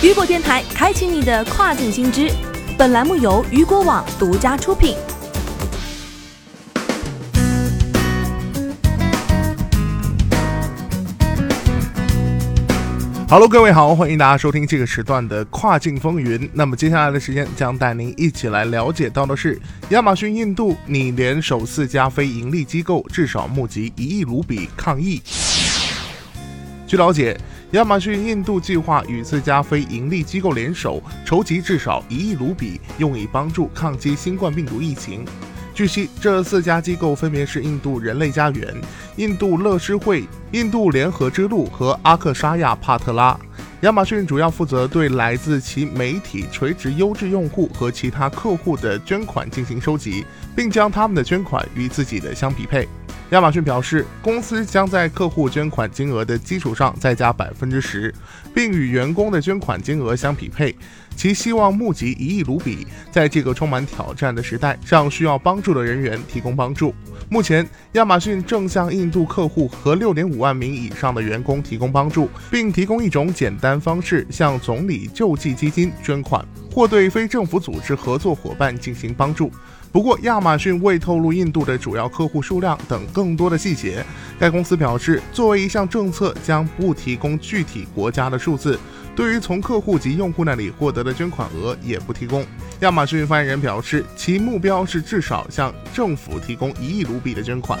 雨果电台开启你的跨境新知。本栏目由雨果网独家出品。Hello，各位好，欢迎大家收听这个时段的跨境风云。那么接下来的时间将带您一起来了解到的是，亚马逊印度拟联手四家非盈利机构，至少募集一亿卢比抗疫。据了解，亚马逊印度计划与四家非盈利机构联手，筹集至少一亿卢比，用以帮助抗击新冠病毒疫情。据悉，这四家机构分别是印度人类家园、印度乐施会、印度联合之路和阿克沙亚帕特拉。亚马逊主要负责对来自其媒体垂直优质用户和其他客户的捐款进行收集，并将他们的捐款与自己的相匹配。亚马逊表示，公司将在客户捐款金额的基础上再加百分之十，并与员工的捐款金额相匹配。其希望募集一亿卢比，在这个充满挑战的时代，向需要帮助的人员提供帮助。目前，亚马逊正向印度客户和六点五万名以上的员工提供帮助，并提供一种简单方式向总理救济基金捐款，或对非政府组织合作伙伴进行帮助。不过，亚马逊未透露印度的主要客户数量等更多的细节。该公司表示，作为一项政策，将不提供具体国家的数字。对于从客户及用户那里获得的捐款额，也不提供。亚马逊发言人表示，其目标是至少向政府提供一亿卢比的捐款。